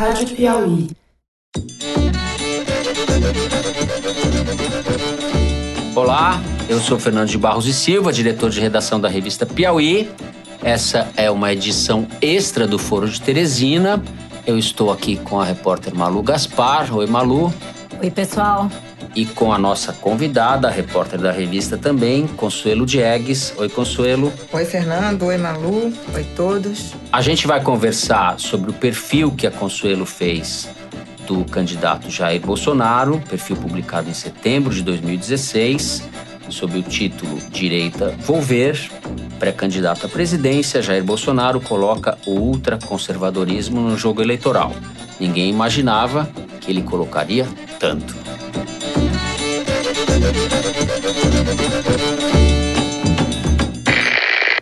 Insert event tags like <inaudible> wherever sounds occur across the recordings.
Rádio Piauí. Olá, eu sou Fernando de Barros e Silva, diretor de redação da revista Piauí. Essa é uma edição extra do Foro de Teresina. Eu estou aqui com a repórter Malu Gaspar. Oi, Malu. Oi, pessoal. E com a nossa convidada, a repórter da revista também, Consuelo Diegues. Oi, Consuelo. Oi, Fernando. Oi, Malu. Oi, todos. A gente vai conversar sobre o perfil que a Consuelo fez do candidato Jair Bolsonaro, perfil publicado em setembro de 2016, sob o título Direita Volver. Pré-candidato à presidência, Jair Bolsonaro coloca o ultraconservadorismo no jogo eleitoral. Ninguém imaginava que ele colocaria tanto.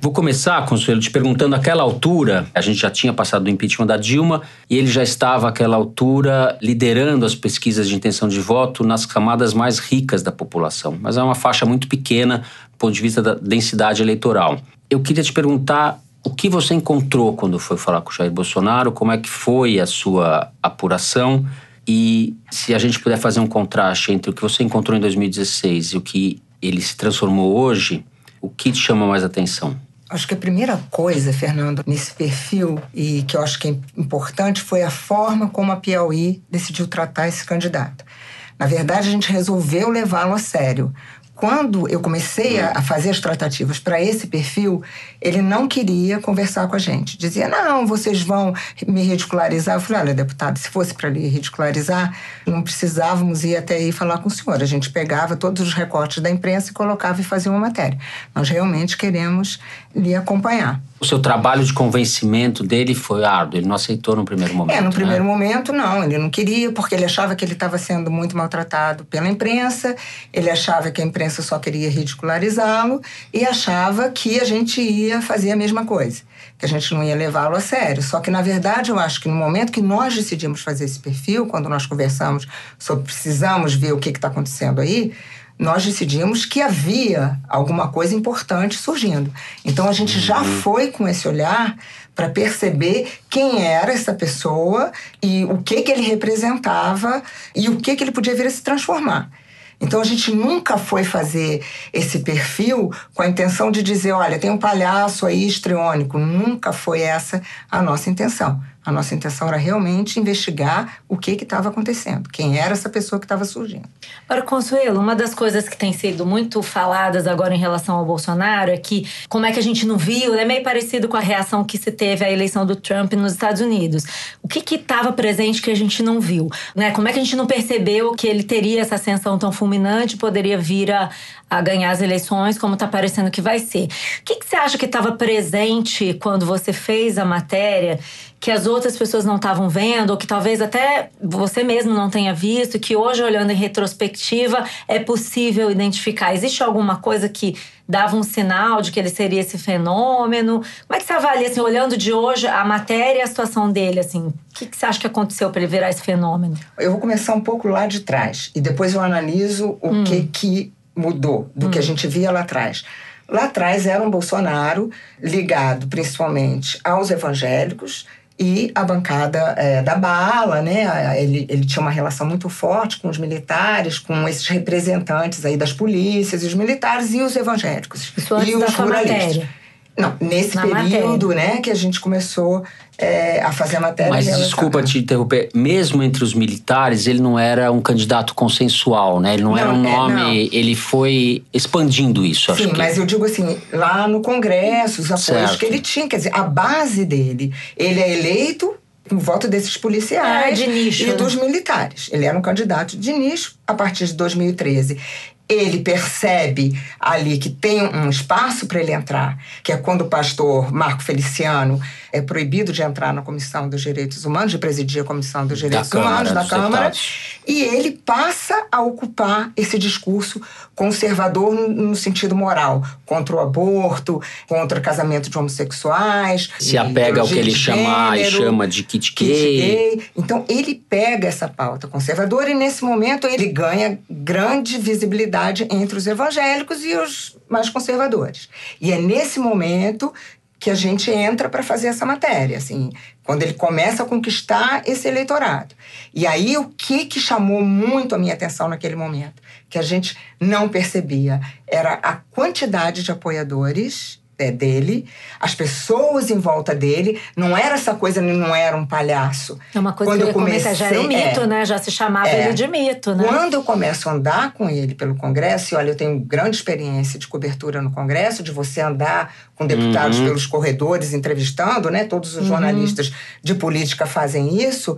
Vou começar, Consuelo, te perguntando aquela altura, a gente já tinha passado do impeachment da Dilma e ele já estava àquela altura liderando as pesquisas de intenção de voto nas camadas mais ricas da população, mas é uma faixa muito pequena do ponto de vista da densidade eleitoral. Eu queria te perguntar o que você encontrou quando foi falar com o Jair Bolsonaro, como é que foi a sua apuração e se a gente puder fazer um contraste entre o que você encontrou em 2016 e o que ele se transformou hoje, o que te chama mais atenção? Acho que a primeira coisa, Fernando, nesse perfil e que eu acho que é importante foi a forma como a Piauí decidiu tratar esse candidato. Na verdade, a gente resolveu levá-lo a sério quando eu comecei a, fazer as tratativas para esse perfil, ele não queria conversar com a gente. Dizia: não, vocês vão me ridicularizar. Eu falei: olha, deputado, se fosse para lhe ridicularizar, não precisávamos ir até aí falar com o senhor. A gente pegava todos os recortes da imprensa e colocava e fazia uma matéria. Nós realmente queremos lhe acompanhar. O seu trabalho de convencimento dele foi árduo, ele não aceitou no primeiro momento. É, no né? primeiro momento não, ele não queria, porque ele achava que ele estava sendo muito maltratado pela imprensa, ele achava que a imprensa só queria ridicularizá-lo e achava que a gente ia fazer a mesma coisa, que a gente não ia levá-lo a sério. Só que, na verdade, eu acho que no momento que nós decidimos fazer esse perfil, quando nós conversamos sobre precisamos ver o que está acontecendo aí, nós decidimos que havia alguma coisa importante surgindo. Então a gente já uhum. foi com esse olhar para perceber quem era essa pessoa e o que que ele representava e o que que ele podia vir a se transformar. Então a gente nunca foi fazer esse perfil com a intenção de dizer, olha, tem um palhaço aí histriônico. Nunca foi essa a nossa intenção. A nossa intenção era realmente investigar o que estava acontecendo, quem era essa pessoa que estava surgindo. Agora, Consuelo, uma das coisas que tem sido muito faladas agora em relação ao Bolsonaro é que como é que a gente não viu, é meio parecido com a reação que se teve à eleição do Trump nos Estados Unidos. O que estava presente que a gente não viu? Né? Como é que a gente não percebeu que ele teria essa ascensão tão fulminante, poderia vir a, a ganhar as eleições, como está parecendo que vai ser? O que, que você acha que estava presente quando você fez a matéria? que as outras pessoas não estavam vendo, ou que talvez até você mesmo não tenha visto, que hoje, olhando em retrospectiva, é possível identificar? Existe alguma coisa que dava um sinal de que ele seria esse fenômeno? Como é que você avalia, assim, olhando de hoje, a matéria e a situação dele, assim? O que, que você acha que aconteceu para ele virar esse fenômeno? Eu vou começar um pouco lá de trás, e depois eu analiso o hum. que, que mudou do hum. que a gente via lá atrás. Lá atrás era um Bolsonaro ligado principalmente aos evangélicos, e a bancada é, da bala, né? Ele, ele tinha uma relação muito forte com os militares, com esses representantes aí das polícias, e os militares e os evangélicos. Isso antes e os da ruralistas. Não, nesse Na período, matéria. né, que a gente começou é, a fazer a matéria. Mas desculpa te interromper, mesmo entre os militares, ele não era um candidato consensual, né? Ele não, não era um é, nome, é, ele foi expandindo isso. Sim, que... mas eu digo assim, lá no Congresso, os apoios certo. que ele tinha, quer dizer, a base dele, ele é eleito com voto desses policiais é, de nicho, e né? dos militares. Ele era um candidato de nicho a partir de 2013 ele percebe ali que tem um espaço para ele entrar, que é quando o pastor Marco Feliciano é proibido de entrar na Comissão dos Direitos Humanos, de presidir a Comissão dos Direitos da Humanos Câmara, da Câmara, e ele passa a ocupar esse discurso conservador no sentido moral, contra o aborto, contra o casamento de homossexuais. Se apega ao que ele chama e chama de kit gay. kit gay. Então ele pega essa pauta conservadora e nesse momento ele ganha grande visibilidade entre os evangélicos e os mais conservadores. E é nesse momento que a gente entra para fazer essa matéria, assim, quando ele começa a conquistar esse eleitorado. E aí o que que chamou muito a minha atenção naquele momento, que a gente não percebia, era a quantidade de apoiadores é, dele, as pessoas em volta dele, não era essa coisa, não era um palhaço. É uma coisa Quando que eu comecei, já era um mito, é, né? Já se chamava é, ele de mito, né? Quando eu começo a andar com ele pelo Congresso, e olha, eu tenho grande experiência de cobertura no Congresso, de você andar com deputados uhum. pelos corredores entrevistando, né? Todos os uhum. jornalistas de política fazem isso.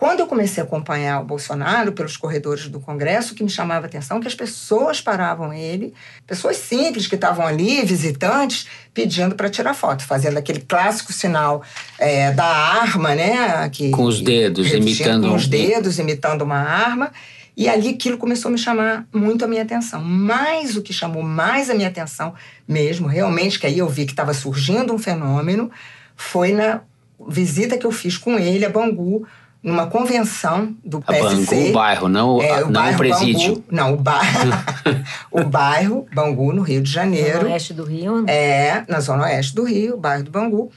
Quando eu comecei a acompanhar o Bolsonaro pelos corredores do Congresso, o que me chamava a atenção é que as pessoas paravam ele, pessoas simples que estavam ali, visitantes, pedindo para tirar foto, fazendo aquele clássico sinal é, da arma, né? Que, com os dedos, imitando. Com os dedos, imitando uma arma. E ali aquilo começou a me chamar muito a minha atenção. Mas o que chamou mais a minha atenção mesmo, realmente, que aí eu vi que estava surgindo um fenômeno, foi na visita que eu fiz com ele a Bangu, numa convenção do PSC. Bangu, o bairro, não, é, o, não bairro o presídio. Bangu, não, o bairro, <laughs> <laughs> o bairro Bangu, no Rio de Janeiro. Zona oeste do Rio? Né? É, na zona oeste do Rio, o bairro do Bangu.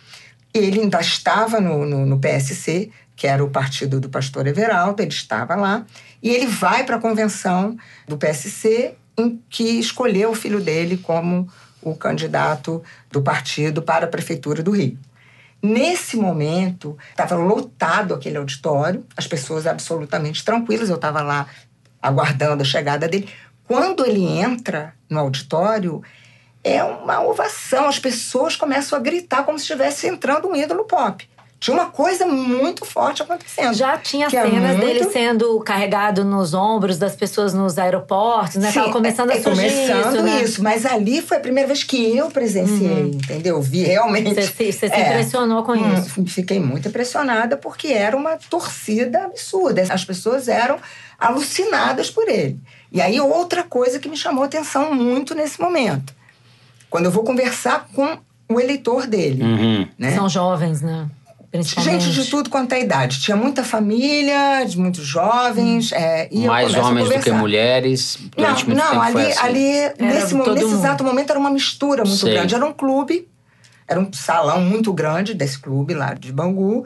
Ele ainda estava no, no, no PSC, que era o partido do pastor Everaldo, ele estava lá. E ele vai para a convenção do PSC, em que escolheu o filho dele como o candidato do partido para a prefeitura do Rio. Nesse momento, estava lotado aquele auditório, as pessoas absolutamente tranquilas, eu estava lá aguardando a chegada dele. Quando ele entra no auditório, é uma ovação, as pessoas começam a gritar como se estivesse entrando um ídolo pop. Tinha uma coisa muito forte acontecendo. Já tinha é cenas é muito... dele sendo carregado nos ombros das pessoas nos aeroportos, né? Sim, Tava começando é, a surgir começando isso, né? isso, mas ali foi a primeira vez que eu presenciei, uhum. entendeu? Vi realmente. Você, você se é, impressionou com hum, isso? Fiquei muito impressionada porque era uma torcida absurda. As pessoas eram alucinadas por ele. E aí outra coisa que me chamou atenção muito nesse momento, quando eu vou conversar com o eleitor dele, uhum. né? São jovens, né? Gente de tudo quanto é idade. Tinha muita família, muitos jovens. Hum. É, Mais homens do que mulheres. Não, não ali, assim. ali nesse, nesse exato momento era uma mistura muito Sei. grande. Era um clube, era um salão muito grande desse clube lá de Bangu,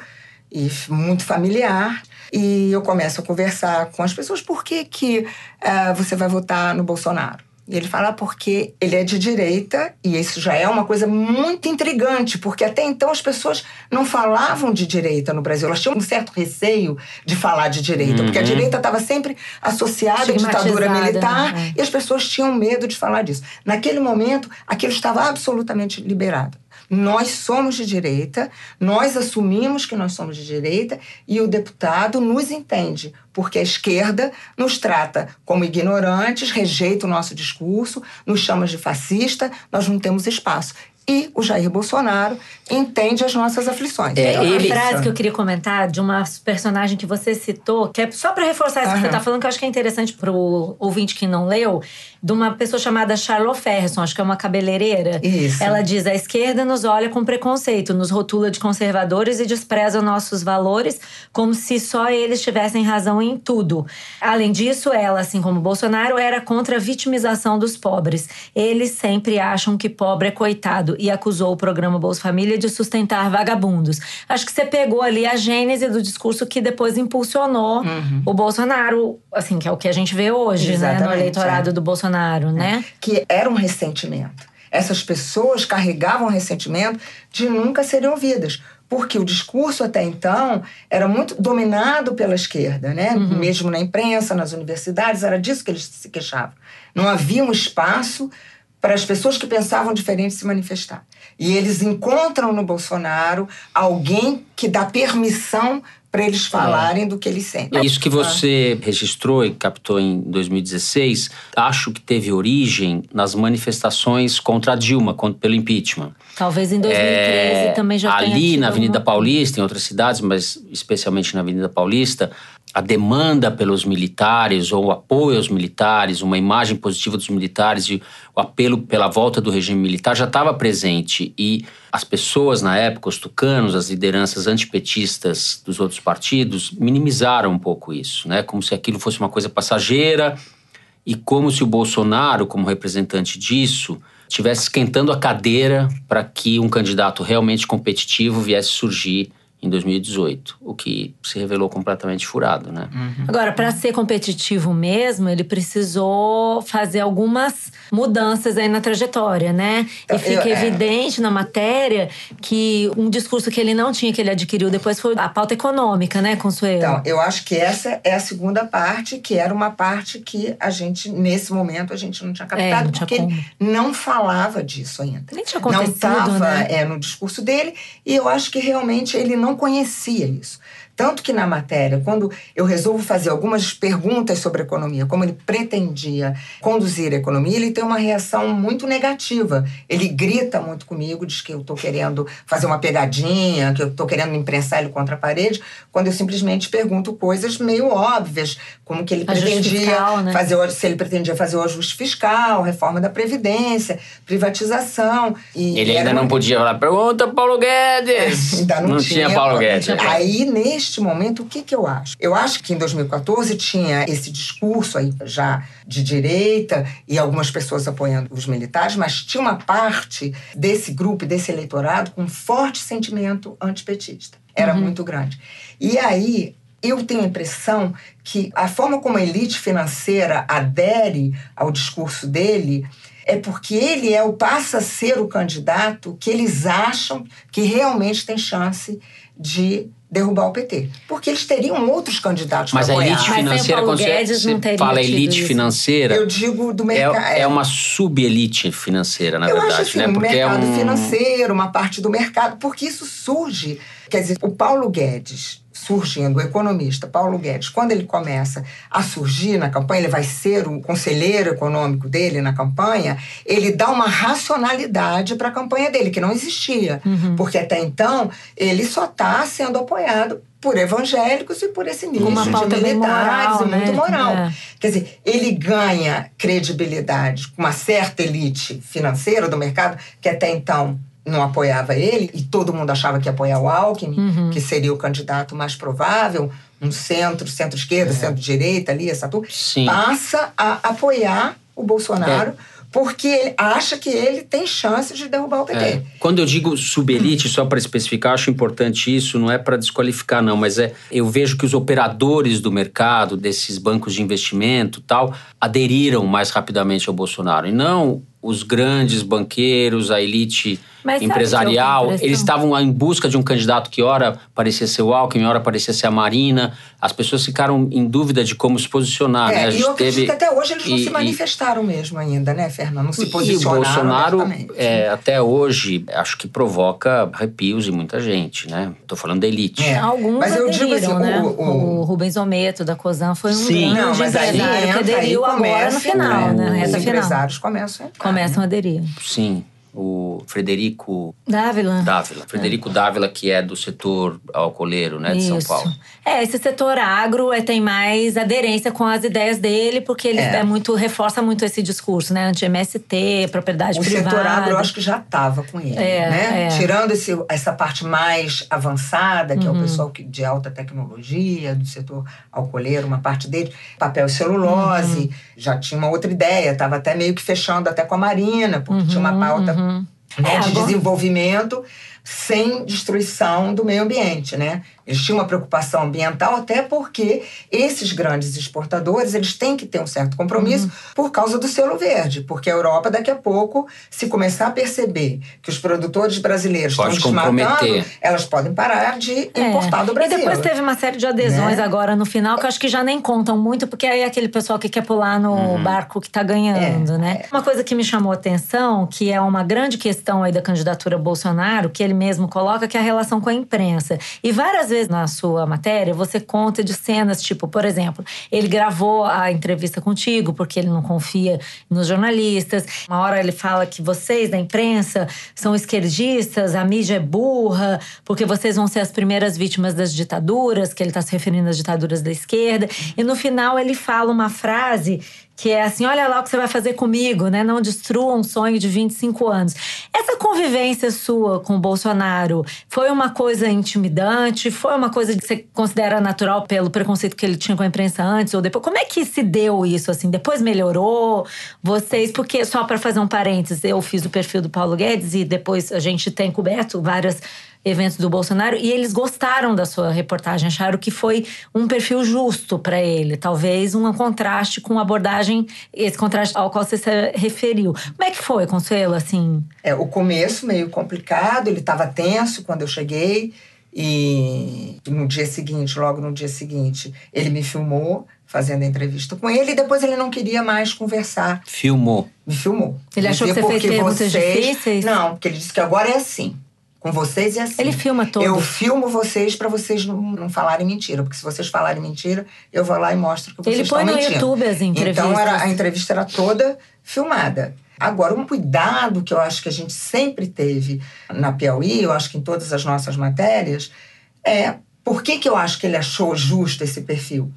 e muito familiar. E eu começo a conversar com as pessoas: por que, que uh, você vai votar no Bolsonaro? E ele fala porque ele é de direita, e isso já é uma coisa muito intrigante, porque até então as pessoas não falavam de direita no Brasil. Elas tinham um certo receio de falar de direita, uhum. porque a uhum. direita estava sempre associada à ditadura militar né? e as pessoas tinham medo de falar disso. Naquele momento, aquilo estava absolutamente liberado. Nós somos de direita, nós assumimos que nós somos de direita e o deputado nos entende, porque a esquerda nos trata como ignorantes, rejeita o nosso discurso, nos chama de fascista, nós não temos espaço e o Jair Bolsonaro entende as nossas aflições. É, uma ele... frase que eu queria comentar de uma personagem que você citou, que é só para reforçar isso uhum. que você está falando, que eu acho que é interessante para o ouvinte que não leu, de uma pessoa chamada Charlotte Ferguson, acho que é uma cabeleireira. Isso. Ela diz: a esquerda nos olha com preconceito, nos rotula de conservadores e despreza nossos valores, como se só eles tivessem razão em tudo. Além disso, ela, assim como Bolsonaro, era contra a vitimização dos pobres. Eles sempre acham que pobre é coitado e acusou o programa Bolsa Família de sustentar vagabundos. Acho que você pegou ali a gênese do discurso que depois impulsionou uhum. o Bolsonaro, assim, que é o que a gente vê hoje, Exatamente, né, no eleitorado é. do Bolsonaro, né? É. Que era um ressentimento. Essas pessoas carregavam ressentimento de nunca serem ouvidas porque o discurso até então era muito dominado pela esquerda, né? Uhum. Mesmo na imprensa, nas universidades, era disso que eles se queixavam. Não havia um espaço para as pessoas que pensavam diferente se manifestar. E eles encontram no Bolsonaro alguém que dá permissão para eles é. falarem é. do que eles sentem. Isso que você registrou e captou em 2016, acho que teve origem nas manifestações contra a Dilma, pelo impeachment. Talvez em 2013 é, também já tenha Ali na Avenida. Paulista, em outras cidades, mas especialmente na Avenida Paulista, a demanda pelos militares ou o apoio aos militares, uma imagem positiva dos militares e o apelo pela volta do regime militar já estava presente e as pessoas na época, os tucanos, as lideranças antipetistas dos outros partidos minimizaram um pouco isso, né? Como se aquilo fosse uma coisa passageira e como se o Bolsonaro, como representante disso, estivesse esquentando a cadeira para que um candidato realmente competitivo viesse surgir em 2018, o que se revelou completamente furado, né? Uhum. Agora, para ser competitivo mesmo, ele precisou fazer algumas mudanças aí na trajetória, né? E então, fica eu, é. evidente na matéria que um discurso que ele não tinha, que ele adquiriu depois, foi a pauta econômica, né, Consuelo? Então, eu acho que essa é a segunda parte, que era uma parte que a gente, nesse momento, a gente não tinha captado, é, não tinha porque como. ele não falava disso ainda. Nem tinha acontecido, Não estava né? é, no discurso dele, e eu acho que realmente ele não não conhecia isso. Tanto que na matéria, quando eu resolvo fazer algumas perguntas sobre economia, como ele pretendia conduzir a economia, ele tem uma reação muito negativa. Ele grita muito comigo, diz que eu estou querendo fazer uma pegadinha, que eu estou querendo imprensar ele contra a parede, quando eu simplesmente pergunto coisas meio óbvias, como que ele pretendia fiscal, né? fazer, se ele pretendia fazer o ajuste fiscal, reforma da previdência, privatização. E ele ainda não podia falar, pergunta Paulo Guedes. <laughs> ainda não, não tinha, tinha Paulo Guedes. Aí neste neste momento, o que, que eu acho? Eu acho que em 2014 tinha esse discurso aí já de direita e algumas pessoas apoiando os militares, mas tinha uma parte desse grupo, desse eleitorado, com forte sentimento antipetista. Era uhum. muito grande. E aí, eu tenho a impressão que a forma como a elite financeira adere ao discurso dele é porque ele é o passa a ser o candidato que eles acham que realmente tem chance de derrubar o PT. Porque eles teriam outros candidatos Mas a elite financeira, quando você fala elite isso. financeira... Eu digo do mercado... É, é uma sub-elite financeira, na eu verdade. Acho assim, né? Porque mercado é um... financeiro, uma parte do mercado. Porque isso surge... Quer dizer, o Paulo Guedes surgindo, o economista Paulo Guedes, quando ele começa a surgir na campanha, ele vai ser o conselheiro econômico dele na campanha, ele dá uma racionalidade para a campanha dele, que não existia. Uhum. Porque até então, ele só está sendo apoiado por evangélicos e por esse nicho de militares moral, e muito né? moral. É. Quer dizer, ele ganha credibilidade com uma certa elite financeira do mercado que até então não apoiava ele e todo mundo achava que ia apoiar o Alckmin, uhum. que seria o candidato mais provável, um centro, centro-esquerda, é. centro-direita ali, essa turma, passa a apoiar o Bolsonaro. É porque ele acha que ele tem chance de derrubar o PT. É. Quando eu digo subelite, só para especificar, acho importante isso, não é para desqualificar não, mas é eu vejo que os operadores do mercado, desses bancos de investimento, tal, aderiram mais rapidamente ao Bolsonaro e não os grandes banqueiros, a elite Mas empresarial, eles estavam em busca de um candidato que ora parecia ser o Alckmin, ora parecia ser a Marina. As pessoas ficaram em dúvida de como se posicionar. É, né? A gente e eu acredito teve... que até hoje eles não e, se manifestaram e, mesmo ainda, né, Fernando? Não se posicionaram. E o Bolsonaro, é, até hoje, acho que provoca arrepios em muita gente, né? Estou falando da elite. É. Alguns mas eu digo assim, né? o, o... o Rubens Ometo, da COSAN, foi um Sim. grande não, mas aí empresário que aderiu agora no final, né? Os empresários começam a entrar começam a aderir. Sim o Frederico Dávila. Dávila. Frederico é. Dávila, que é do setor alcooleiro, né, de Isso. São Paulo. É, esse setor agro é, tem mais aderência com as ideias dele, porque ele é. é muito, reforça muito esse discurso, né? Anti-MST, propriedade o privada. O setor agro, eu acho que já estava com ele, é, né? É. Tirando esse, essa parte mais avançada, que uhum. é o uhum. pessoal de alta tecnologia, do setor alcooleiro, uma parte dele, papel e celulose, uhum. já tinha uma outra ideia, estava até meio que fechando até com a Marina, porque uhum, tinha uma pauta uhum. Né, de desenvolvimento sem destruição do meio ambiente, né? Eles tinham uma preocupação ambiental até porque esses grandes exportadores eles têm que ter um certo compromisso uhum. por causa do selo verde, porque a Europa daqui a pouco, se começar a perceber que os produtores brasileiros Pode estão desmatando, elas podem parar de é. importar do Brasil. E depois teve uma série de adesões né? agora no final que eu acho que já nem contam muito, porque aí é aquele pessoal que quer pular no uhum. barco que está ganhando, é. né? Uma coisa que me chamou a atenção, que é uma grande questão aí da candidatura Bolsonaro, que ele mesmo coloca, que é a relação com a imprensa. E várias vezes vezes na sua matéria você conta de cenas, tipo, por exemplo, ele gravou a entrevista contigo porque ele não confia nos jornalistas. Uma hora ele fala que vocês da imprensa são esquerdistas, a mídia é burra, porque vocês vão ser as primeiras vítimas das ditaduras, que ele está se referindo às ditaduras da esquerda. E no final ele fala uma frase que é assim: olha lá o que você vai fazer comigo, né? Não destrua um sonho de 25 anos. Essa convivência sua com o Bolsonaro foi uma coisa intimidante? Foi uma coisa que você considera natural pelo preconceito que ele tinha com a imprensa antes ou depois? Como é que se deu isso assim? Depois melhorou? Vocês, porque só para fazer um parênteses, eu fiz o perfil do Paulo Guedes e depois a gente tem coberto várias eventos do Bolsonaro e eles gostaram da sua reportagem, acharam que foi um perfil justo para ele, talvez um contraste com a abordagem, esse contraste ao qual você se referiu. Como é que foi, Consuelo, assim? É, o começo meio complicado, ele estava tenso quando eu cheguei e no dia seguinte, logo no dia seguinte, ele me filmou fazendo a entrevista com ele e depois ele não queria mais conversar. Filmou. Me filmou. Ele achou que você fez perguntas vocês... difíceis? Não, porque ele disse que agora é assim. Com vocês é assim. Ele filma todo. Eu filmo vocês para vocês não, não, falarem mentira. Porque se vocês falarem mentira, eu vou lá e mostro que vocês estão mentindo. Ele põe no YouTube as entrevistas. Então era, a entrevista era toda filmada. Agora, um cuidado que eu acho que a gente sempre teve na Piauí, eu acho que em todas as nossas matérias, é por que, que eu acho que ele achou justo esse perfil?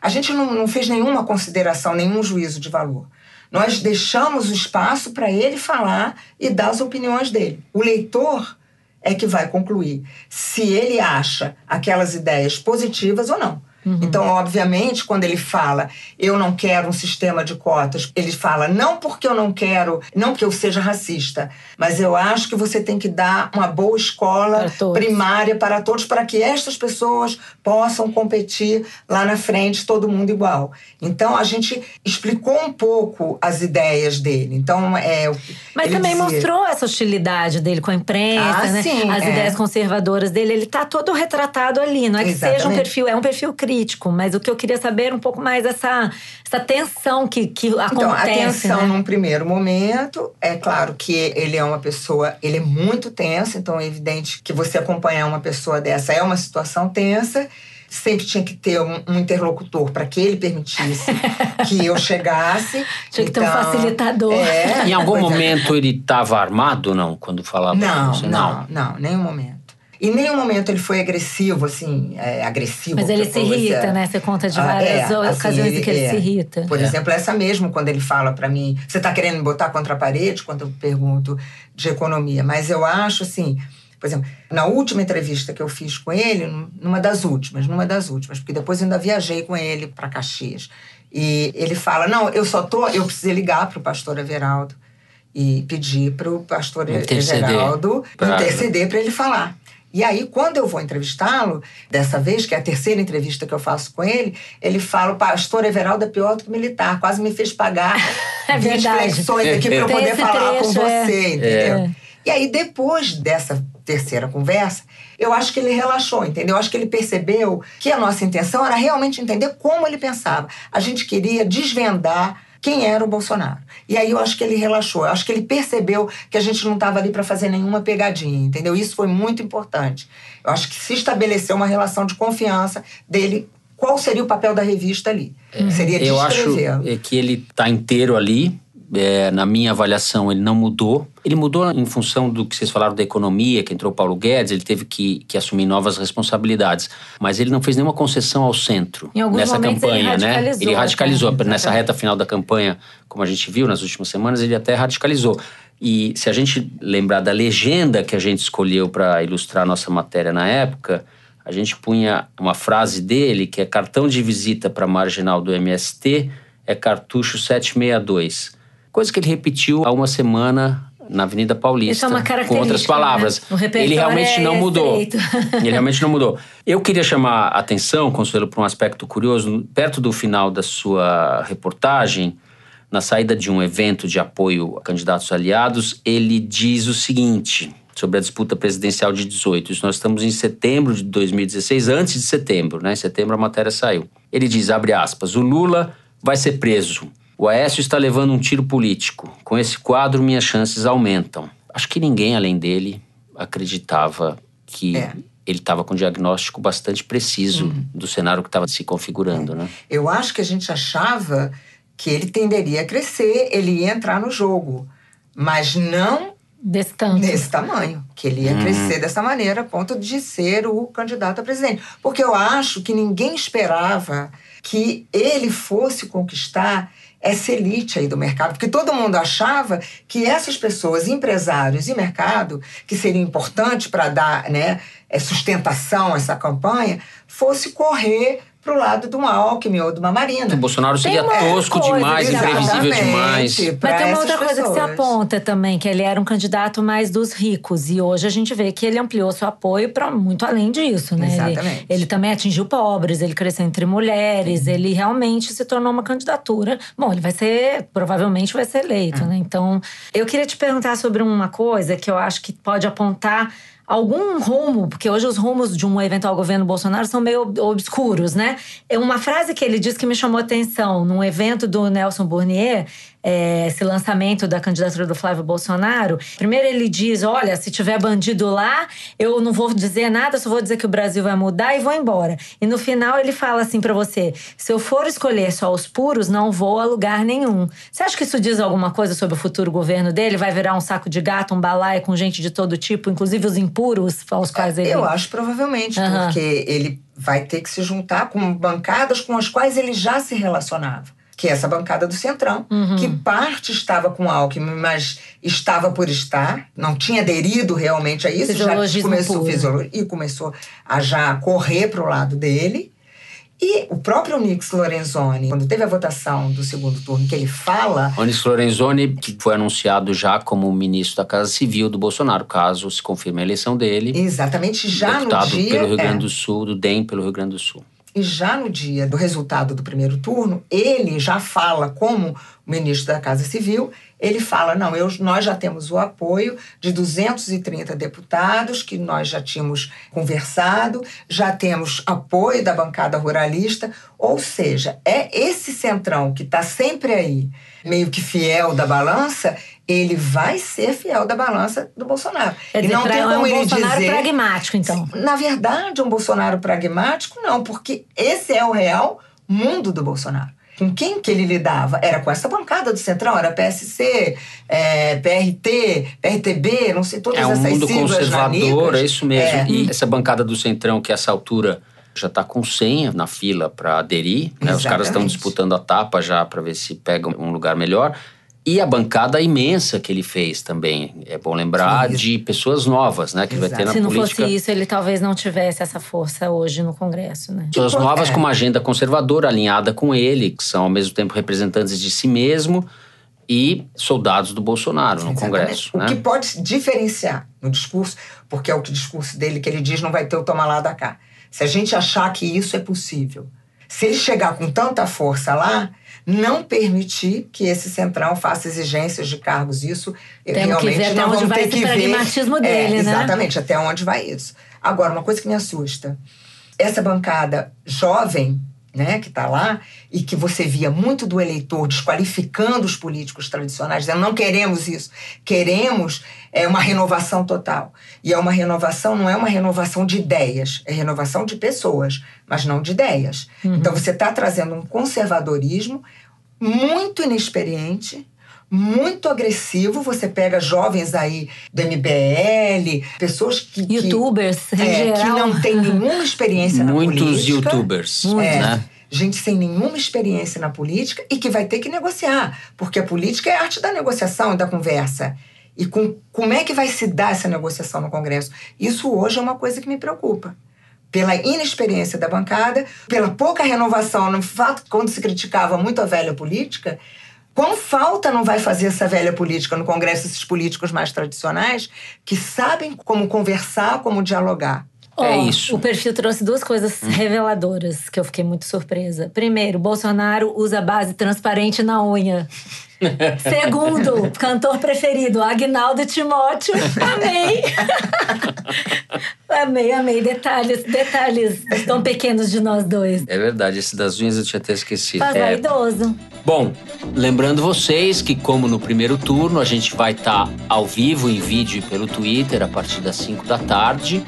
A gente não, não fez nenhuma consideração, nenhum juízo de valor. Nós deixamos o espaço para ele falar e dar as opiniões dele. O leitor é que vai concluir se ele acha aquelas ideias positivas ou não. Uhum. Então, obviamente, quando ele fala eu não quero um sistema de cotas, ele fala não porque eu não quero, não que eu seja racista, mas eu acho que você tem que dar uma boa escola para primária para todos, para que estas pessoas possam competir lá na frente, todo mundo igual. Então, a gente explicou um pouco as ideias dele. Então, é. Mas também dizia... mostrou essa hostilidade dele com a imprensa, ah, né? Sim, as é. ideias conservadoras dele. Ele está todo retratado ali. Não é que Exatamente. seja um perfil, é um perfil crítico crítico, mas o que eu queria saber era um pouco mais essa, essa tensão que, que acontece. Então, a tensão né? num primeiro momento, é claro que ele é uma pessoa, ele é muito tenso, então é evidente que você acompanhar uma pessoa dessa é uma situação tensa sempre tinha que ter um, um interlocutor para que ele permitisse <laughs> que eu chegasse. Tinha que ter um então, facilitador. É, em algum momento é. ele estava armado, não? Quando falava não, você? Não, não, não, nenhum momento. Em nenhum momento ele foi agressivo, assim, é, agressivo. Mas ele se irrita, é, né? Você conta de ah, várias ah, é, ocasiões assim, em que ele é. se irrita. Por é. exemplo, essa mesmo, quando ele fala para mim, você está querendo me botar contra a parede? Quando eu pergunto de economia. Mas eu acho, assim, por exemplo, na última entrevista que eu fiz com ele, numa das últimas, numa das últimas, porque depois eu ainda viajei com ele para Caxias. E ele fala: Não, eu só tô. Eu precisei ligar para o pastor Everaldo e pedir para o pastor interceder. Everaldo interceder para ele falar. E aí, quando eu vou entrevistá-lo, dessa vez, que é a terceira entrevista que eu faço com ele, ele fala: o pastor Everaldo é pior do que militar, quase me fez pagar <laughs> é 20 flexões aqui para eu poder falar trecho, com você, é. entendeu? É. E aí, depois dessa terceira conversa, eu acho que ele relaxou, entendeu? Eu acho que ele percebeu que a nossa intenção era realmente entender como ele pensava. A gente queria desvendar quem era o Bolsonaro. E aí eu acho que ele relaxou, eu acho que ele percebeu que a gente não estava ali para fazer nenhuma pegadinha, entendeu? Isso foi muito importante. Eu acho que se estabeleceu uma relação de confiança dele. Qual seria o papel da revista ali? É, seria Eu acho é que ele está inteiro ali, é, na minha avaliação, ele não mudou. Ele mudou em função do que vocês falaram da economia, que entrou Paulo Guedes, ele teve que, que assumir novas responsabilidades. Mas ele não fez nenhuma concessão ao centro nessa campanha, ele né? Ele radicalizou. Né? Nessa reta final da campanha, como a gente viu nas últimas semanas, ele até radicalizou. E se a gente lembrar da legenda que a gente escolheu para ilustrar a nossa matéria na época, a gente punha uma frase dele que é cartão de visita para marginal do MST é cartucho 762 coisa que ele repetiu há uma semana na Avenida Paulista. Isso é uma característica. Com outras palavras. Né? ele realmente é não mudou. <laughs> ele realmente não mudou. Eu queria chamar a atenção, Consuelo, para um aspecto curioso. Perto do final da sua reportagem, na saída de um evento de apoio a candidatos aliados, ele diz o seguinte sobre a disputa presidencial de 18. Isso nós estamos em setembro de 2016, antes de setembro, né? Em setembro a matéria saiu. Ele diz, abre aspas, o Lula vai ser preso. O Aécio está levando um tiro político. Com esse quadro, minhas chances aumentam. Acho que ninguém além dele acreditava que é. ele estava com um diagnóstico bastante preciso uhum. do cenário que estava se configurando, é. né? Eu acho que a gente achava que ele tenderia a crescer, ele ia entrar no jogo, mas não Desse tanto. Nesse tamanho. Que ele ia uhum. crescer dessa maneira a ponto de ser o candidato a presidente. Porque eu acho que ninguém esperava que ele fosse conquistar essa elite aí do mercado, porque todo mundo achava que essas pessoas, empresários e mercado, que seriam importantes para dar né, é, sustentação a essa campanha, fosse correr pro lado de um Alckmin ou de uma Marina. O Bolsonaro seria tosco coisa, demais, imprevisível demais. Mas tem uma outra coisa que se aponta também, que ele era um candidato mais dos ricos. E hoje a gente vê que ele ampliou seu apoio para muito além disso, né? Exatamente. Ele, ele, também atingiu pobres, ele cresceu entre mulheres, uhum. ele realmente se tornou uma candidatura. Bom, ele vai ser, provavelmente vai ser eleito, uhum. né? Então, eu queria te perguntar sobre uma coisa que eu acho que pode apontar algum rumo, porque hoje os rumos de um eventual governo Bolsonaro são meio obscuros, né? É uma frase que ele disse que me chamou atenção num evento do Nelson Burnier é, esse lançamento da candidatura do Flávio Bolsonaro, primeiro ele diz: olha, se tiver bandido lá, eu não vou dizer nada, só vou dizer que o Brasil vai mudar e vou embora. E no final ele fala assim para você: se eu for escolher só os puros, não vou a lugar nenhum. Você acha que isso diz alguma coisa sobre o futuro governo dele? Vai virar um saco de gato, um balaio com gente de todo tipo, inclusive os impuros aos quais ele. Eu acho provavelmente, uhum. porque ele vai ter que se juntar com bancadas com as quais ele já se relacionava que é essa bancada do Centrão, uhum. que parte estava com Alckmin, mas estava por estar, não tinha aderido realmente a isso, já começou e começou a já correr para o lado dele. E o próprio Nix Lorenzoni, quando teve a votação do segundo turno, que ele fala. O Nix Lorenzoni, que foi anunciado já como ministro da Casa Civil do Bolsonaro, caso se confirme a eleição dele. Exatamente, já deputado no dia. pelo Rio Grande é. do Sul, do DEM pelo Rio Grande do Sul. E já no dia do resultado do primeiro turno, ele já fala como ministro da Casa Civil, ele fala: não, eu, nós já temos o apoio de 230 deputados, que nós já tínhamos conversado, já temos apoio da bancada ruralista, ou seja, é esse centrão que está sempre aí, meio que fiel da balança, ele vai ser fiel da balança do Bolsonaro. É e não tem como é um ele Bolsonaro dizer, pragmático, então. Na verdade, um Bolsonaro pragmático, não, porque esse é o real mundo do Bolsonaro. Com quem que ele lidava? Era com essa bancada do Centrão, era PSC, é, PRT, PRTB, não sei, todas é um essas mundo conservador, é isso mesmo. É. E essa bancada do Centrão, que a essa altura já está com senha na fila para aderir, né? os caras estão disputando a tapa já para ver se pegam um lugar melhor. E a bancada imensa que ele fez também. É bom lembrar Sim, de pessoas novas, né? Que Exato. vai ter na Se não política. fosse isso, ele talvez não tivesse essa força hoje no Congresso, né? Pessoas novas é. com uma agenda conservadora alinhada com ele, que são ao mesmo tempo representantes de si mesmo e soldados do Bolsonaro no Exatamente. Congresso. O né? que pode diferenciar no discurso, porque é o discurso dele que ele diz não vai ter o toma lá da cá. Se a gente achar que isso é possível, se ele chegar com tanta força lá, não permitir que esse central faça exigências de cargos. Isso Temos realmente que ver não até onde vai ter esse pragmatismo ver. dele, é, né? Exatamente, até onde vai isso. Agora, uma coisa que me assusta: essa bancada jovem né, que está lá, e que você via muito do eleitor desqualificando os políticos tradicionais, dizendo não queremos isso, queremos é, uma renovação total. E é uma renovação, não é uma renovação de ideias, é renovação de pessoas, mas não de ideias. Uhum. Então você está trazendo um conservadorismo muito inexperiente, muito agressivo. Você pega jovens aí do MBL, pessoas que. Youtubers, que, é, que não têm nenhuma experiência na política. Muitos youtubers. É, né? Gente sem nenhuma experiência na política e que vai ter que negociar. Porque a política é a arte da negociação e da conversa. E com, como é que vai se dar essa negociação no Congresso? Isso hoje é uma coisa que me preocupa pela inexperiência da bancada, pela pouca renovação, no fato quando se criticava muito a velha política, Quão falta não vai fazer essa velha política no Congresso, esses políticos mais tradicionais, que sabem como conversar, como dialogar? Oh, é isso. O perfil trouxe duas coisas hum. reveladoras que eu fiquei muito surpresa. Primeiro, Bolsonaro usa base transparente na unha. <laughs> Segundo, cantor preferido, Agnaldo Timóteo. Amei! <laughs> amei, amei. Detalhes, detalhes tão pequenos de nós dois. É verdade, esse das unhas eu tinha até esquecido. Faz é idoso. Bom, lembrando vocês que, como no primeiro turno, a gente vai estar tá ao vivo em vídeo pelo Twitter a partir das 5 da tarde.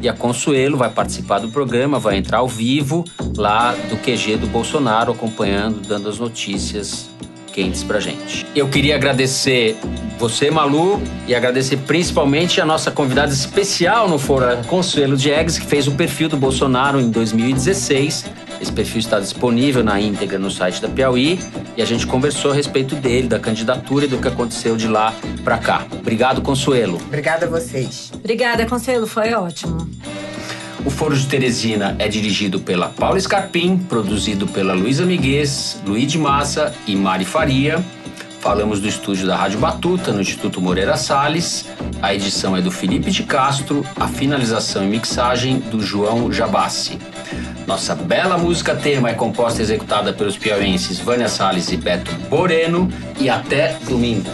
E a Consuelo vai participar do programa, vai entrar ao vivo lá do QG do Bolsonaro, acompanhando, dando as notícias quentes pra gente. Eu queria agradecer você, Malu, e agradecer principalmente a nossa convidada especial no Fora Consuelo Diegues, que fez o perfil do Bolsonaro em 2016 Esse perfil está disponível na íntegra no site da Piauí e a gente conversou a respeito dele, da candidatura e do que aconteceu de lá para cá. Obrigado, Consuelo. Obrigada a vocês. Obrigada, Consuelo, foi ótimo. O Foro de Teresina é dirigido pela Paula Scarpim, produzido pela Luísa Miguez, Luiz de Massa e Mari Faria. Falamos do estúdio da Rádio Batuta, no Instituto Moreira Salles. A edição é do Felipe de Castro, a finalização e mixagem do João Jabassi. Nossa bela música tema é composta e executada pelos piauenses Vânia Salles e Beto Boreno. E até domingo.